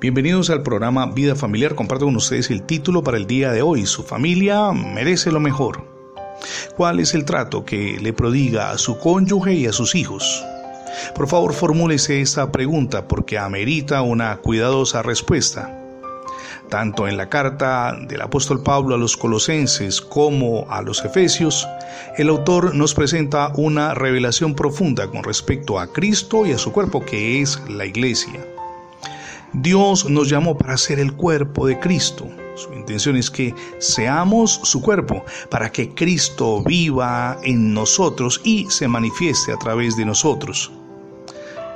Bienvenidos al programa Vida Familiar. Comparto con ustedes el título para el día de hoy. Su familia merece lo mejor. ¿Cuál es el trato que le prodiga a su cónyuge y a sus hijos? Por favor, formúlese esta pregunta porque amerita una cuidadosa respuesta. Tanto en la carta del apóstol Pablo a los colosenses como a los efesios, el autor nos presenta una revelación profunda con respecto a Cristo y a su cuerpo que es la iglesia. Dios nos llamó para ser el cuerpo de Cristo. Su intención es que seamos su cuerpo, para que Cristo viva en nosotros y se manifieste a través de nosotros.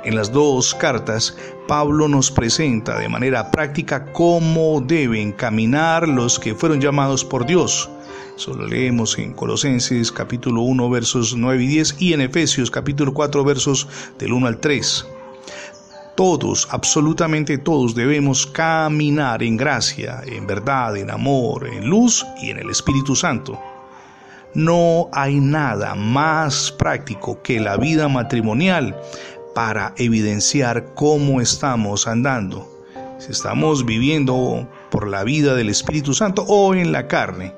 En las dos cartas, Pablo nos presenta de manera práctica cómo deben caminar los que fueron llamados por Dios. Eso lo leemos en Colosenses capítulo 1 versos 9 y 10 y en Efesios capítulo 4 versos del 1 al 3. Todos, absolutamente todos, debemos caminar en gracia, en verdad, en amor, en luz y en el Espíritu Santo. No hay nada más práctico que la vida matrimonial para evidenciar cómo estamos andando. Si estamos viviendo por la vida del Espíritu Santo o en la carne.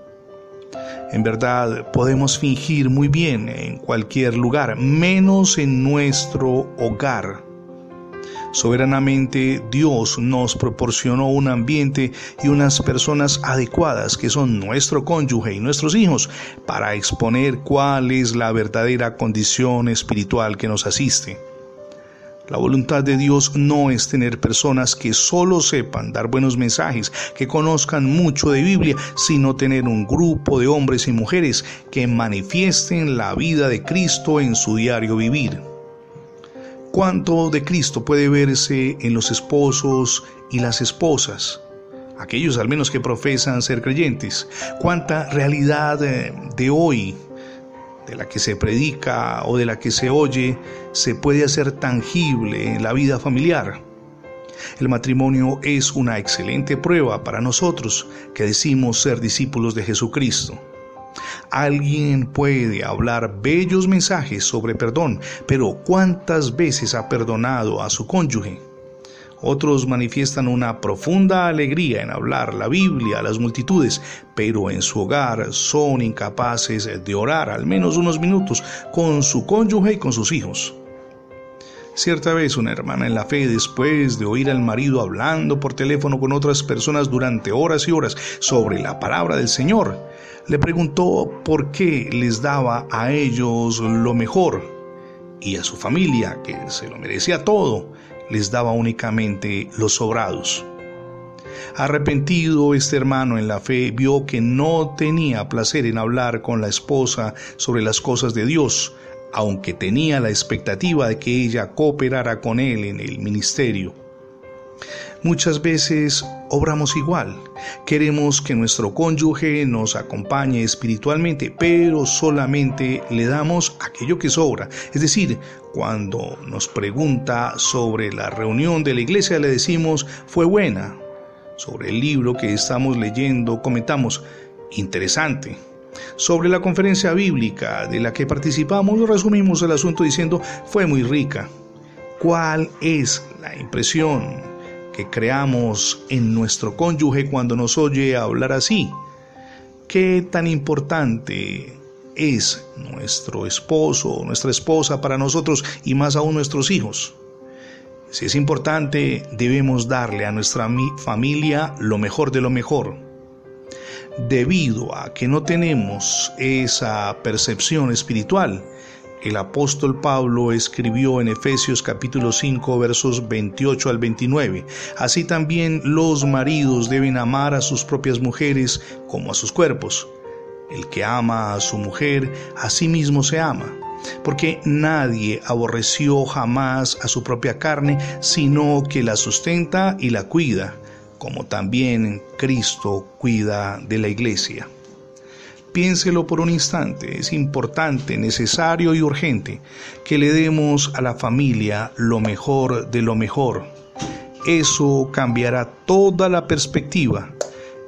En verdad, podemos fingir muy bien en cualquier lugar, menos en nuestro hogar Soberanamente Dios nos proporcionó un ambiente y unas personas adecuadas que son nuestro cónyuge y nuestros hijos para exponer cuál es la verdadera condición espiritual que nos asiste. La voluntad de Dios no es tener personas que solo sepan dar buenos mensajes, que conozcan mucho de Biblia, sino tener un grupo de hombres y mujeres que manifiesten la vida de Cristo en su diario vivir. ¿Cuánto de Cristo puede verse en los esposos y las esposas? Aquellos al menos que profesan ser creyentes. ¿Cuánta realidad eh, de hoy, de la que se predica o de la que se oye, se puede hacer tangible en la vida familiar? El matrimonio es una excelente prueba para nosotros que decimos ser discípulos de Jesucristo. Alguien puede hablar bellos mensajes sobre perdón, pero ¿cuántas veces ha perdonado a su cónyuge? Otros manifiestan una profunda alegría en hablar la Biblia a las multitudes, pero en su hogar son incapaces de orar al menos unos minutos con su cónyuge y con sus hijos. Cierta vez una hermana en la fe, después de oír al marido hablando por teléfono con otras personas durante horas y horas sobre la palabra del Señor, le preguntó por qué les daba a ellos lo mejor y a su familia, que se lo merecía todo, les daba únicamente los sobrados. Arrepentido, este hermano en la fe vio que no tenía placer en hablar con la esposa sobre las cosas de Dios, aunque tenía la expectativa de que ella cooperara con él en el ministerio. Muchas veces obramos igual. Queremos que nuestro cónyuge nos acompañe espiritualmente, pero solamente le damos aquello que sobra. Es decir, cuando nos pregunta sobre la reunión de la iglesia, le decimos fue buena. Sobre el libro que estamos leyendo, comentamos interesante. Sobre la conferencia bíblica de la que participamos, resumimos el asunto diciendo fue muy rica. ¿Cuál es la impresión que creamos en nuestro cónyuge cuando nos oye hablar así. ¿Qué tan importante es nuestro esposo o nuestra esposa para nosotros y más aún nuestros hijos? Si es importante, debemos darle a nuestra familia lo mejor de lo mejor. Debido a que no tenemos esa percepción espiritual, el apóstol Pablo escribió en Efesios capítulo 5 versos 28 al 29. Así también los maridos deben amar a sus propias mujeres como a sus cuerpos. El que ama a su mujer, a sí mismo se ama, porque nadie aborreció jamás a su propia carne, sino que la sustenta y la cuida, como también Cristo cuida de la iglesia. Piénselo por un instante, es importante, necesario y urgente que le demos a la familia lo mejor de lo mejor. Eso cambiará toda la perspectiva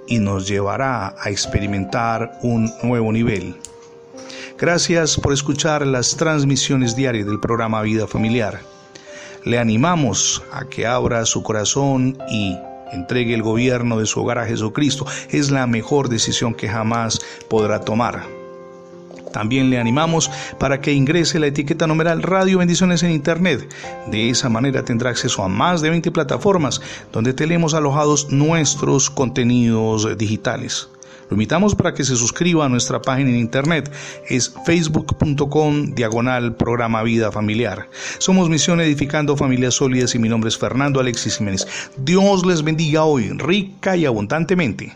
y nos llevará a experimentar un nuevo nivel. Gracias por escuchar las transmisiones diarias del programa Vida Familiar. Le animamos a que abra su corazón y entregue el gobierno de su hogar a Jesucristo. Es la mejor decisión que jamás podrá tomar. También le animamos para que ingrese la etiqueta numeral Radio Bendiciones en Internet. De esa manera tendrá acceso a más de 20 plataformas donde tenemos alojados nuestros contenidos digitales. Lo invitamos para que se suscriba a nuestra página en internet. Es facebook.com diagonal programa Vida Familiar. Somos Misión Edificando Familias Sólidas y mi nombre es Fernando Alexis Jiménez. Dios les bendiga hoy rica y abundantemente.